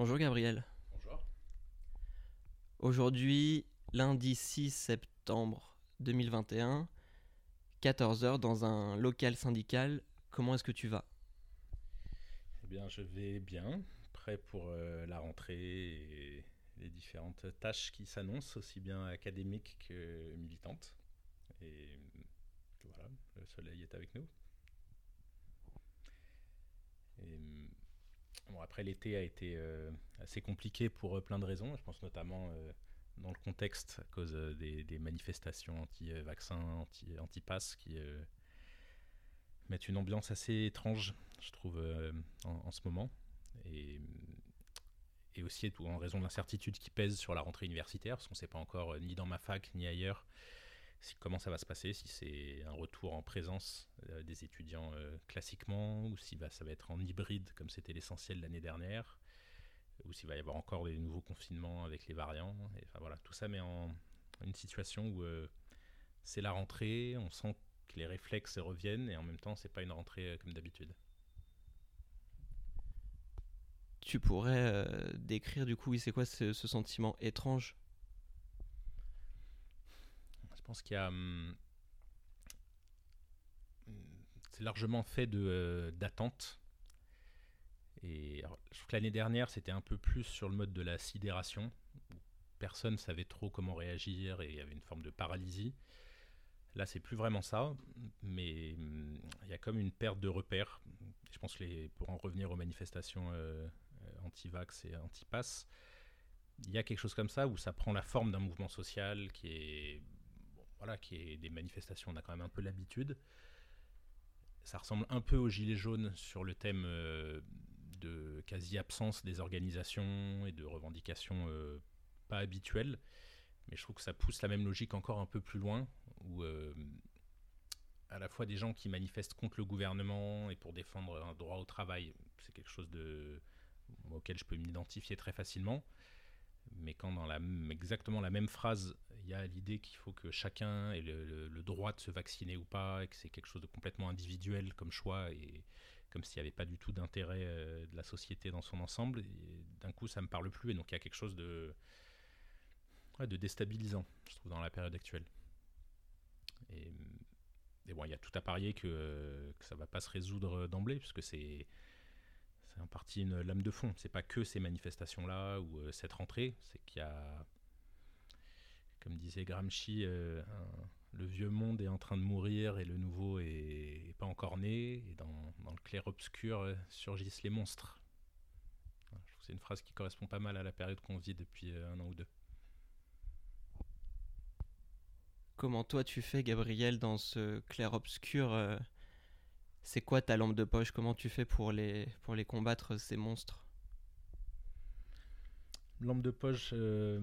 Bonjour Gabriel. Bonjour. Aujourd'hui, lundi 6 septembre 2021, 14h dans un local syndical. Comment est-ce que tu vas? Eh bien, je vais bien, prêt pour euh, la rentrée et les différentes tâches qui s'annoncent, aussi bien académiques que militantes. Et voilà, le soleil est avec nous. Et, bon, après, l'été a été euh, assez compliqué pour euh, plein de raisons. Je pense notamment euh, dans le contexte à cause des, manifestations anti-vaccins, anti- anti-pass qui mettent une ambiance assez étrange, je trouve, en, ce moment. Et, et aussi en raison de l'incertitude qui pèse sur la rentrée universitaire, parce qu'on ne sait pas encore, ni dans ma fac, ni ailleurs, comment ça va se passer, si c'est un retour en présence euh, des étudiants euh, classiquement, ou si ça va être en hybride, comme c'était l'essentiel l'année dernière, ou s'il va y avoir encore des nouveaux confinements avec les variants. Voilà, tout ça met en une situation où euh, c'est la rentrée, on sent que les réflexes reviennent, et en même temps, c'est pas une rentrée comme d'habitude. Tu pourrais décrire du coup, oui, c'est quoi ce, sentiment étrange pense qu'il y a. hum, c'est largement fait de, euh, d'attente. Et je trouve que l'année dernière, c'était un peu plus sur le mode de la sidération, où personne savait trop comment réagir et il y avait une forme de paralysie. Là, c'est plus vraiment ça, mais hum, il y a comme une perte de repères. Je pense que pour en revenir aux manifestations euh, euh, anti-vax et anti-pass, il y a quelque chose comme ça où ça prend la forme d'un mouvement social qui est voilà, qui est des manifestations, on a quand même un peu l'habitude. Ça ressemble un peu aux Gilets jaunes sur le thème euh, de quasi-absence des organisations et de revendications euh, pas habituelles. Mais je trouve que ça pousse la même logique encore un peu plus loin, où euh, à la fois des gens qui manifestent contre le gouvernement et pour défendre un droit au travail, c'est quelque chose auquel je peux m'identifier très facilement. Mais quand dans la, exactement la même phrase, il y a l'idée qu'il faut que chacun ait le, droit de se vacciner ou pas, et que c'est quelque chose de complètement individuel comme choix, et comme s'il n'y avait pas du tout d'intérêt euh, de la société dans son ensemble, d'un coup ça me parle plus, et donc il y a quelque chose de, déstabilisant, je trouve, dans la période actuelle. Et, bon, il y a tout à parier que, que ça va pas se résoudre d'emblée, puisque c'est c'est en partie une lame de fond. C'est pas que ces manifestations-là ou euh, cette rentrée, c'est qu'il y a, comme disait Gramsci, euh, le vieux monde est en train de mourir et le nouveau est, pas encore né. Et dans, le clair-obscur euh, surgissent les monstres. Je trouve c'est une phrase qui correspond pas mal à la période qu'on vit depuis un an ou deux. Comment toi tu fais, Gabriel, dans ce clair-obscur C'est quoi ta lampe de poche? Comment tu fais pour les, pour les combattre, ces monstres? Lampe de poche, euh,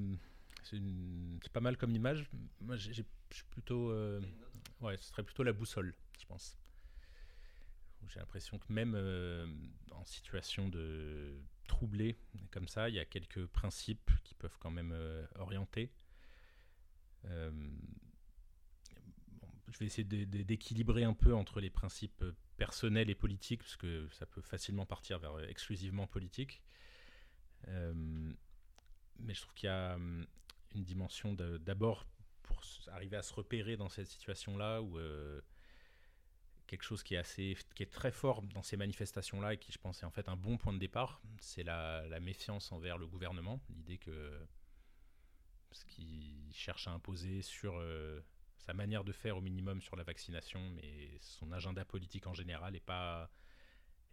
c'est pas mal comme image. Moi, j'ai- plutôt. euh, ouais, ce serait plutôt la boussole, je pense. J'ai l'impression que même euh, en situation de troublée, comme ça, il y a quelques principes qui peuvent quand même orienter. Je vais essayer d'équilibrer un peu entre les principes personnels et politiques, parce que ça peut facilement partir vers euh, exclusivement politique. Euh, mais je trouve qu'il y a hum, une dimension d'abord pour arriver à se repérer dans cette situation-là où euh, quelque chose qui est assez qui est très fort dans ces manifestations-là et qui je pense est en fait un bon point de départ, c'est la, méfiance envers le gouvernement, l'idée que ce qu'il cherche à imposer sur sa manière de faire au minimum sur la vaccination, mais son agenda politique en général n'est pas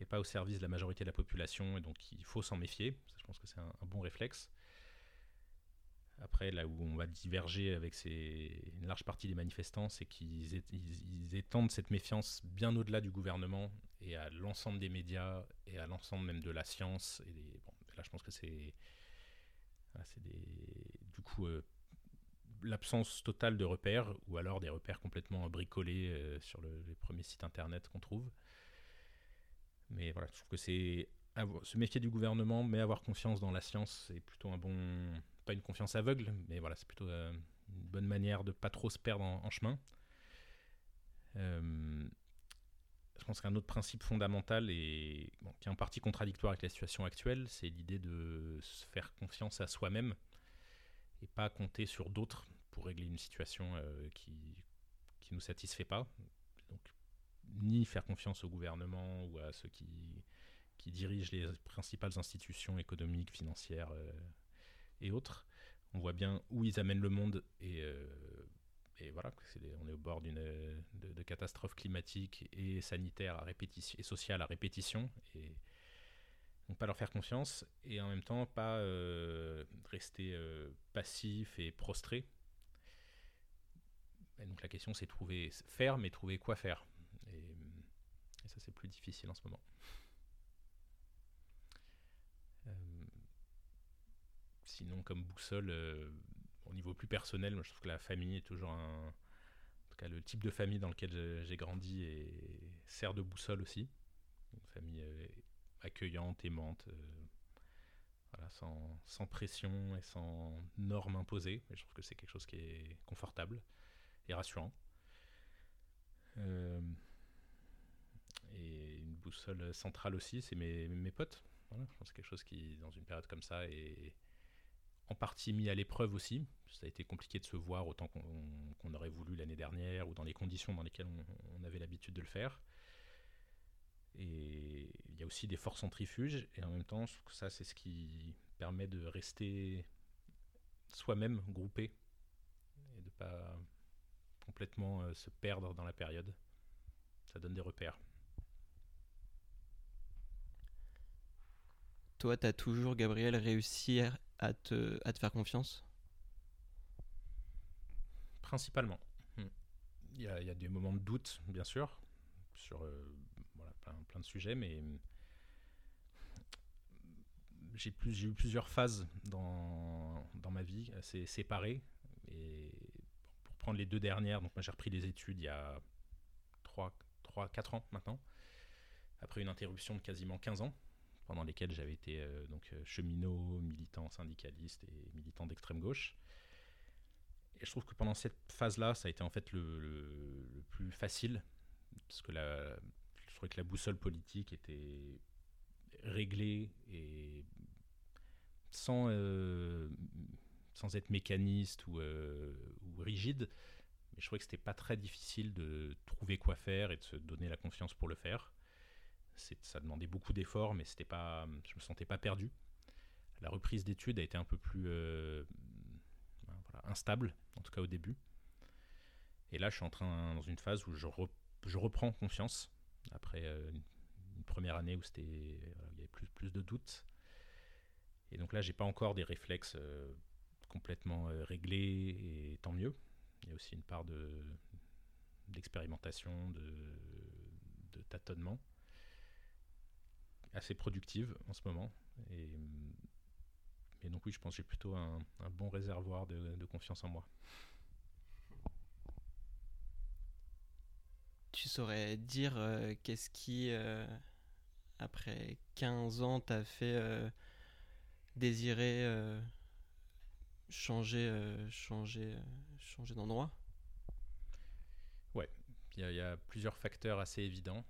est pas au service de la majorité de la population et donc il faut s'en méfier. Je pense que c'est un, bon réflexe. Après, là où on va diverger avec une large partie des manifestants, c'est qu'ils étendent cette méfiance bien au-delà du gouvernement et à l'ensemble des médias et à l'ensemble même de la science. Là, je pense que c'est voilà, c'est des, du coup euh, l'absence totale de repères ou alors des repères complètement bricolés euh, sur le- les premiers sites internet qu'on trouve. Mais voilà, je trouve que c'est se méfier du gouvernement, mais avoir confiance dans la science, c'est plutôt un bon. Pas une confiance aveugle, mais voilà, c'est plutôt euh, une bonne manière de pas trop se perdre en, en chemin. Euh, je pense qu'un autre principe fondamental et qui est en partie contradictoire avec la situation actuelle, c'est l'idée de se faire confiance à soi-même et pas compter sur d'autres pour régler une situation euh, qui ne nous satisfait pas. Donc, ni faire confiance au gouvernement ou à ceux qui, qui dirigent les principales institutions économiques, financières euh, et autres. On voit bien où ils amènent le monde et euh, et voilà, on est au bord d'une de, de catastrophe climatique et sanitaire à répétition et sociale à répétition et donc pas leur faire confiance et en même temps pas rester passif et prostré. Donc la question c'est trouver faire mais trouver quoi faire et, ça c'est plus difficile en ce moment. Euh, sinon comme boussole au niveau plus personnel, moi, je trouve que la famille est toujours un. En tout cas, le type de famille dans lequel j'ai grandi et sert de boussole aussi. Une famille euh, accueillante, aimante, euh, sans, sans, pression et sans normes imposées. Et je trouve que c'est quelque chose qui est confortable rassurant. Euh, et une boussole centrale aussi, c'est mes, mes potes. Voilà, je pense quelque chose qui, dans une période comme ça, est en partie mis à l'épreuve aussi. Ça a été compliqué de se voir autant qu'on aurait voulu l'année dernière ou dans les conditions dans lesquelles on, avait l'habitude de le faire. Et il y a aussi des forces centrifuges, et en même temps, ça, c'est ce qui permet de rester soi-même groupé et de pas complètement euh, se perdre dans la période. Ça donne des repères. Toi, tu as toujours, Gabriel, réussi à te, à te faire confiance? Principalement. Hmm. Il y, a, il y, a, des moments de doute, bien sûr, sur euh, voilà, plein, plein, de sujets, mais j'ai plus, eu plusieurs phases dans, dans, ma vie assez séparées. Et prendre les deux dernières, donc moi j'ai repris les études il y a 3, 3 4 ans maintenant, après une interruption de quasiment 15 ans pendant lesquels j'avais été euh, donc euh, cheminot, militant syndicaliste et militant d'extrême gauche. Et je trouve que pendant cette phase-là, ça a été en fait le, plus facile, parce que la, je trouvais que la boussole politique était réglée et sans, euh, sans être mécaniste ou, rigide. Mais je trouvais que c'était pas très difficile de trouver quoi faire et de se donner la confiance pour le faire ça demandait beaucoup d'efforts, mais c'était pas, je me sentais pas perdu. La reprise d'études a été un peu plus euh, ben instable, en tout cas au début. Et là, je suis en train dans une phase où je, reprends confiance après euh, une, première année où c'était, il y avait plus, plus de doutes. Et donc là, j'ai pas encore des réflexes euh, complètement réglés et tant mieux. Il y a aussi une part de d'expérimentation, de, tâtonnement assez productive en ce moment. Et, donc oui, je pense que j'ai plutôt un, bon réservoir de, confiance en moi. Tu saurais dire euh, qu'est-ce qui, euh, après 15 ans, t'a fait euh, désirer changer, changer, changer d'endroit? Ouais, il y, a plusieurs facteurs assez évidents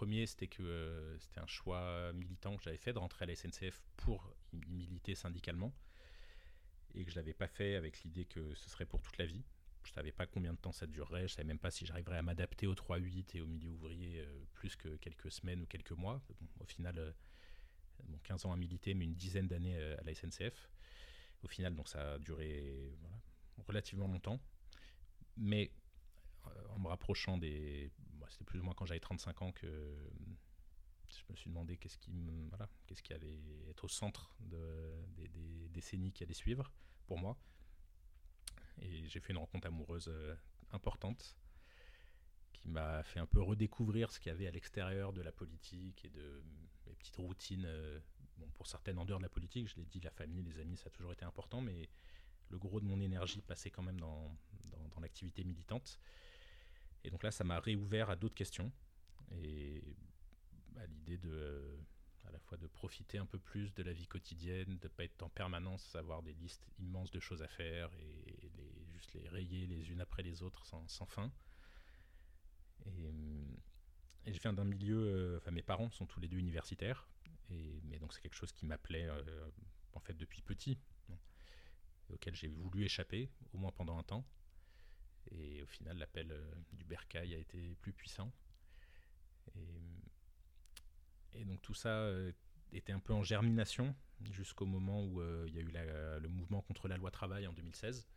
premier, c'était que euh, c'était un choix militant que j'avais fait de rentrer à la SNCF pour y militer syndicalement et que je l'avais pas fait avec l'idée que ce serait pour toute la vie. Je savais pas combien de temps ça durerait, je savais même pas si j'arriverais à m'adapter au 3-8 et au milieu ouvrier euh, plus que quelques semaines ou quelques mois. au final, euh, bon, 15 ans à militer, mais une dizaine d'années à la SNCF. Au final, donc ça a duré relativement longtemps. Mais en me rapprochant des, c'était plus ou moins quand j'avais 35 ans que je me suis demandé qu'est-ce qui, voilà, qu'est-ce qui allait être au centre de, des, décennies qui allaient suivre pour moi. Et j'ai fait une rencontre amoureuse euh, importante qui m'a fait un peu redécouvrir ce qu'il y avait à l'extérieur de la politique et de mes petites routines. Euh, pour certaines en dehors de la politique, je l'ai dit, la famille, les amis, ça a toujours été important, mais le gros de mon énergie passait quand même dans, dans, l'activité militante. Et donc là, ça m'a réouvert à d'autres questions. Et à l'idée de à la fois de profiter un peu plus de la vie quotidienne, de ne pas être en permanence avoir des listes immenses de choses à faire et juste les rayer les unes après les autres sans, sans fin. Et, et je viens d'un milieu, enfin mes parents sont tous les deux universitaires, mais donc c'est quelque chose qui m'appelait en fait depuis petit, auquel j'ai voulu échapper, au moins pendant un temps. Et au final, l'appel du bercail a été plus puissant. Et, donc tout ça était un peu en germination jusqu'au moment où il y a eu le mouvement contre la loi travail en 2016.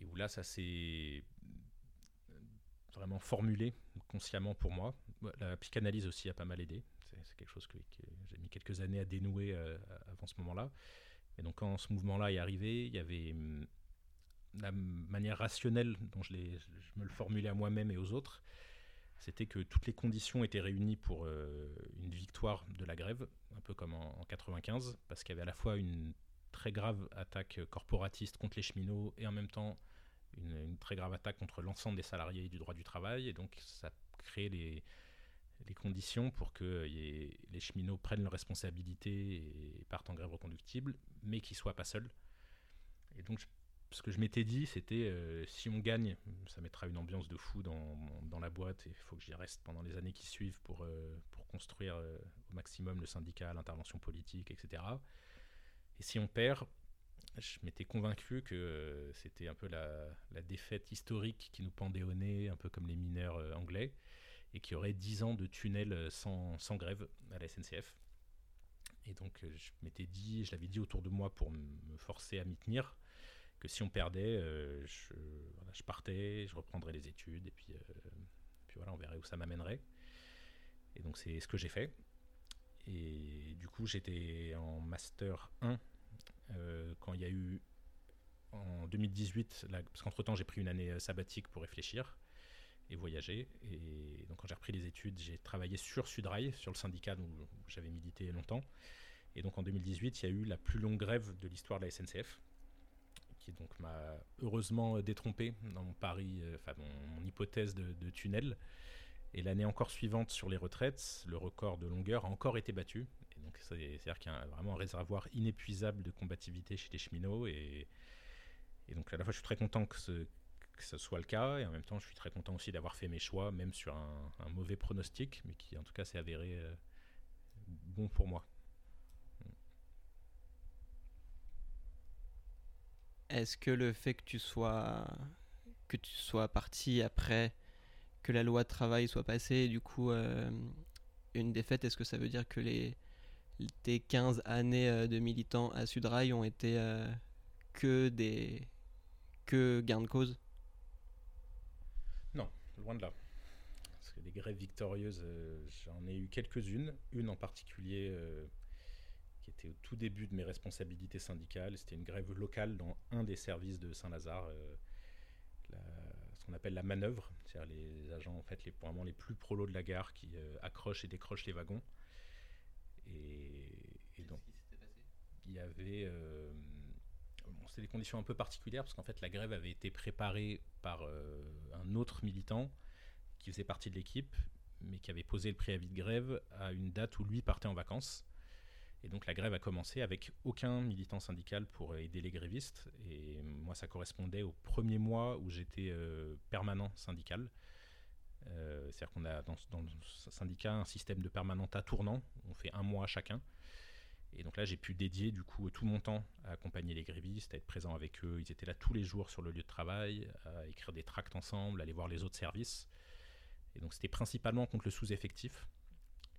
Et où là, ça s'est vraiment formulé consciemment pour moi. La psychanalyse aussi a pas mal aidé. C'est quelque chose que, j'ai mis quelques années à dénouer euh, avant ce moment-là. Et donc quand ce mouvement-là est arrivé, il y avait hum, la manière rationnelle dont je, me le formulais à moi-même et aux autres, c'était que toutes les conditions étaient réunies pour euh, une victoire de la grève, un peu comme en, en 95, parce qu'il y avait à la fois une très grave attaque corporatiste contre les cheminots et en même temps une, très grave attaque contre l'ensemble des salariés du droit du travail. Et donc, ça crée les, les conditions pour que les cheminots prennent leurs responsabilités et partent en grève reconductible, mais qu'ils ne soient pas seuls. Et donc, ce que je m'étais dit, c'était euh, si on gagne, ça mettra une ambiance de fou dans, la boîte et il faut que j'y reste pendant les années qui suivent pour, euh, construire euh, au maximum le syndicat, l'intervention politique, etc. Et si on perd, je m'étais convaincu que euh, c'était un peu la, défaite historique qui nous pendait au nez, un peu comme les mineurs euh, anglais, et qu'il y aurait 10 ans de tunnels euh, sans, grève à la SNCF. Et donc je m'étais dit, je l'avais dit autour de moi pour me forcer à m'y tenir, que si on perdait, je, partais, je reprendrais les études, et puis, voilà, on verrait où ça m'amènerait. Et donc c'est ce que j'ai fait. Et du coup, j'étais en Master 1 euh, quand il y a eu en 2018, parce qu'entre-temps j'ai pris une année euh, sabbatique pour réfléchir et voyager. Et donc quand j'ai repris les études, j'ai travaillé sur Sudrail, sur le syndicat où j'avais milité longtemps. Et donc en 2018, il y a eu la plus longue grève de l'histoire de la SNCF, qui donc m'a heureusement détrompé dans mon pari, euh, enfin mon, hypothèse de, tunnel. Et l'année encore suivante sur les retraites, le record de longueur a encore été battu. Donc c'est-à-dire qu'il y a vraiment un réservoir inépuisable de combativité chez les cheminots. Et, donc à la fois je suis très content que ce, que soit le cas, et en même temps je suis très content aussi d'avoir fait mes choix, même sur un, mauvais pronostic, mais qui en tout cas s'est avéré euh, bon pour moi. Est-ce que le fait que tu sois que tu sois parti après que la loi de travail soit passée, du coup euh, une défaite, est-ce que ça veut dire que les tes 15 années euh, de militant à Sudrail ont été que des que gain de cause? Loin de là. Parce que des grèves victorieuses, euh, j'en ai eu quelques-unes. Une en particulier qui était au tout début de mes responsabilités syndicales. C'était une grève locale dans un des services de Saint-Lazare, ce qu'on appelle la manœuvre, c'est-à-dire les agents en fait les, vraiment les plus prolos de la gare qui accrochent et décrochent les wagons. Et, donc, il y avait. Euh, c'était des conditions un peu particulières parce qu'en fait, la grève avait été préparée par euh, un autre militant qui faisait partie de l'équipe, mais qui avait posé le préavis de grève à une date où lui partait en vacances. Et donc la grève a commencé avec aucun militant syndical pour aider les grévistes. Et moi, ça correspondait au premier mois où j'étais euh, permanent syndical. Euh, c'est-à-dire qu'on a dans, dans, le syndicat un système de permanente à tournant, on fait un mois chacun. Et donc là, j'ai pu dédier du coup tout mon temps à accompagner les grévistes, à être présent avec eux. Ils étaient là tous les jours sur le lieu de travail, à écrire des tracts ensemble, à aller voir les autres services. Et donc c'était principalement contre le sous-effectif,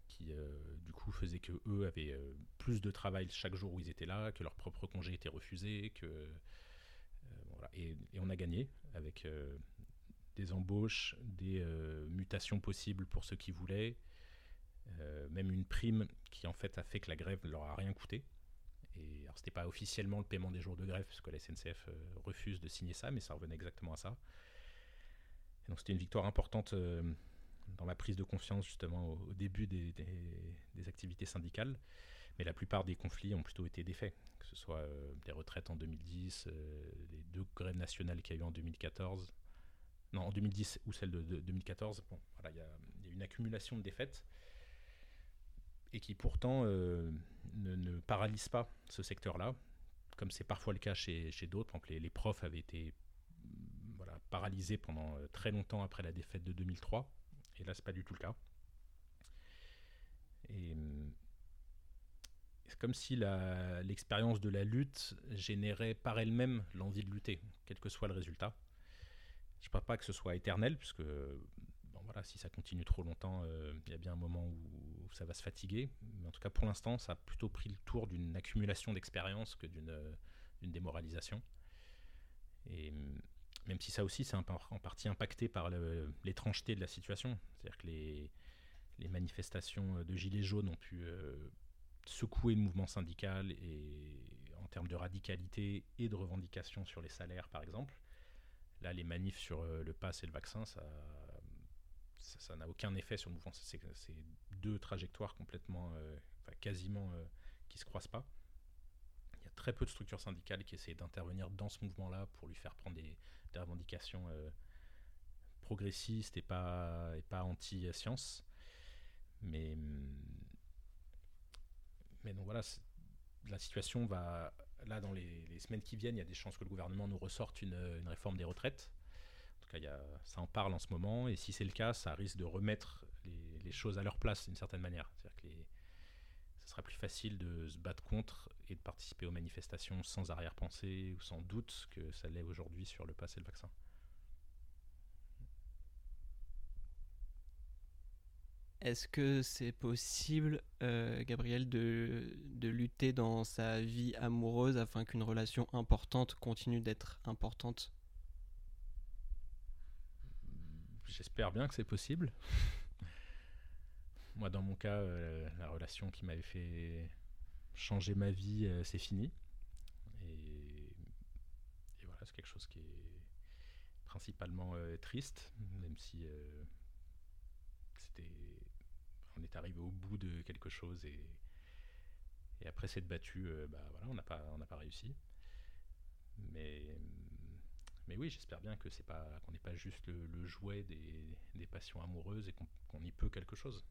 qui euh, du coup faisait que eux avaient euh, plus de travail chaque jour où ils étaient là, que leur propre congé était refusé, que voilà. et, on a gagné avec des embauches, des euh, mutations possibles pour ceux qui voulaient, euh, même une prime qui en fait a fait que la grève ne leur a rien coûté. Et alors c'était pas officiellement le paiement des jours de grève, parce que la SNCF euh, refuse de signer ça, mais ça revenait exactement à ça. Donc c'était une victoire importante dans ma prise de confiance justement au, début des, activités syndicales. Mais la plupart des conflits ont plutôt été défaits, que ce soit des retraites en 2010, les deux grèves nationales qu'il y a eu en 2014, non, en 2010 ou celle de, 2014. Bon, voilà, il y, a une accumulation de défaites et qui pourtant euh, ne, paralyse pas ce secteur-là, comme c'est parfois le cas chez, d'autres. Par les, profs avaient été voilà, paralysés pendant euh, très longtemps après la défaite de 2003. Et là, c'est pas du tout le cas. Et c'est comme si l'expérience de la lutte générait par elle-même l'envie de lutter, quel que soit le résultat. Je ne parle pas que ce soit éternel, puisque bon, voilà, si ça continue trop longtemps, euh, il y a bien un moment où ça va se fatiguer. Mais en tout cas, pour l'instant, ça a plutôt pris le tour d'une accumulation d'expérience que d'une démoralisation. Et même si ça aussi, c'est en partie impacté par l'étrangeté de la situation. C'est-à-dire que les, manifestations de Gilets jaunes ont pu euh, secouer le mouvement syndical et en termes de radicalité et de revendication sur les salaires, par exemple. Là, les manifs sur euh, le pass et le vaccin, ça ça n'a aucun effet sur le mouvement. C'est deux trajectoires complètement, euh, quasiment, qui se croisent pas très peu de structures syndicales qui essaient d'intervenir dans ce mouvement-là pour lui faire prendre des, revendications euh, progressistes et pas, et pas anti-science. Mais, mais donc voilà, la situation va. Là, dans les, semaines qui viennent, il y a des chances que le gouvernement nous ressorte une, réforme des retraites. Tout cas, ça en parle en ce moment. Et si c'est le cas, ça risque de remettre les, choses à leur place d'une certaine manière. C'est-à-dire que les, ce sera plus facile de se battre contre et de participer aux manifestations sans arrière-pensée ou sans doute que ça l'est aujourd'hui sur le pass et le vaccin. Est-ce que c'est possible, euh, Gabriel, de, lutter dans sa vie amoureuse afin qu'une relation importante continue d'être importante? J'espère bien que c'est possible. Moi, dans mon cas, euh, la relation qui m'avait fait changer ma vie, euh, c'est fini. Et, voilà, c'est quelque chose qui est principalement euh, triste, même si c'était, on est arrivé au bout de quelque chose et, après s'être battu, bah voilà, on n'a pas, on n'a pas réussi. Mais mais oui, j'espère bien que c'est pas qu'on n'est pas juste le, jouet des, passions amoureuses et qu'on y peut quelque chose.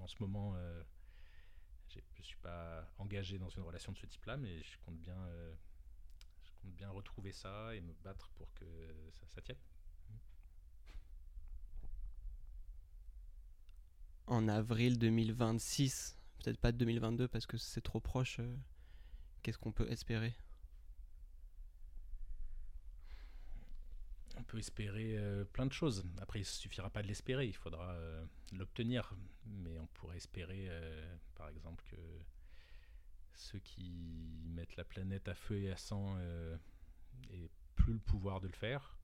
en ce moment, euh, je ne suis pas engagé dans une relation de ce type-là, mais je compte bien, euh, je compte bien retrouver ça et me battre pour que ça, tienne. En avril 2026, peut-être pas 2022 parce que c'est trop proche, euh, qu'est-ce qu'on peut espérer? Peut espérer euh, plein de choses. Après, il ne suffira pas de l'espérer, il faudra euh, l'obtenir. Mais on pourrait espérer, euh, par exemple, que ceux qui mettent la planète à feu et à sang aient plus le pouvoir de le faire.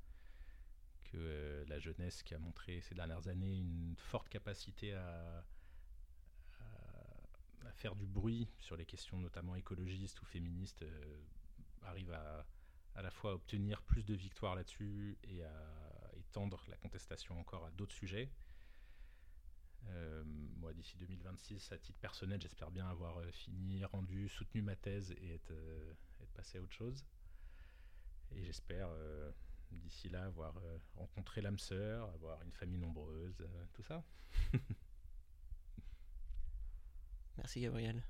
Que la jeunesse qui a montré ces dernières années une forte capacité à, à faire du bruit sur les questions notamment écologistes ou féministes arrive à à la fois obtenir plus de victoires là-dessus et à étendre la contestation encore à d'autres sujets. Euh, moi, d'ici 2026, à titre personnel, j'espère bien avoir euh, fini, rendu, soutenu ma thèse et être, euh, être passé à autre chose. Et j'espère d'ici là avoir rencontré l'âme sœur, avoir une famille nombreuse, tout ça. Merci Gabriel.